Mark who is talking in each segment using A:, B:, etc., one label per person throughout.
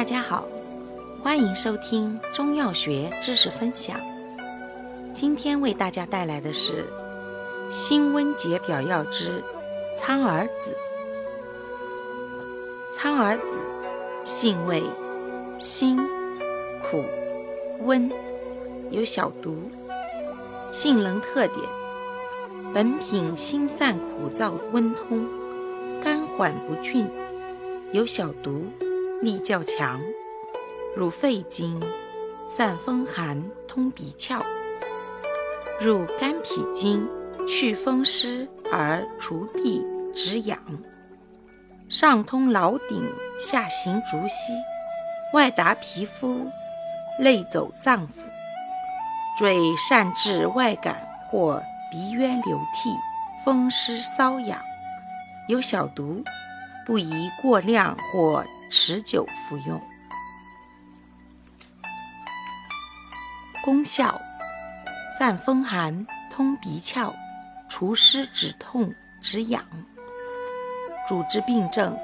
A: 大家好，欢迎收听中药学知识分享。今天为大家带来的是辛温解表药之苍耳子。苍耳子性味辛、苦、温，有小毒。性能特点：本品辛散苦燥温通，甘缓不峻，有小毒。力较强，入肺经，散风寒，通鼻窍；入肝脾经，祛风湿而除痹止痒。上通脑顶，下行足膝，外达皮肤，内走脏腑，最善治外感或鼻渊流涕、风湿瘙痒，有小毒，不宜过量或。持久服用，功效：散风寒、通鼻窍、除湿止痛止痒。主治病症：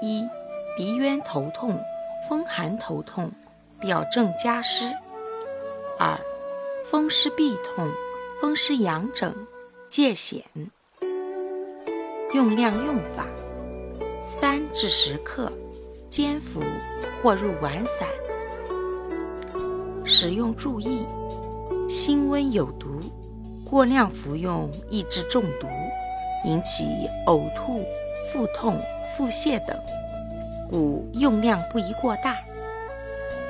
A: 一、鼻渊头痛、风寒头痛、表症加湿；二、风湿痹痛、风湿痒疹、疥癣。用量用法：三至十克。煎服或入丸散。使用注意：辛温有毒，过量服用易致中毒，引起呕吐、腹痛、腹泻等，故用量不宜过大。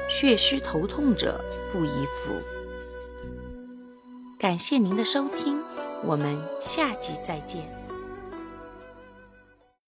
A: 血虚头痛者不宜服。感谢您的收听，我们下集再见。